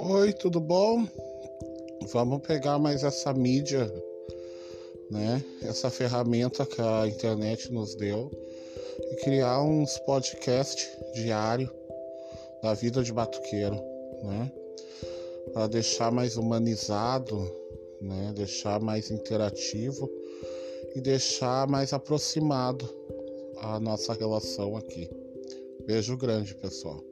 Oi, tudo bom? Vamos pegar mais essa mídia, né? Essa ferramenta que a internet nos deu e criar uns podcast diário da vida de batuqueiro, né? Para deixar mais humanizado, né? Deixar mais interativo e deixar mais aproximado a nossa relação aqui. Beijo grande, pessoal.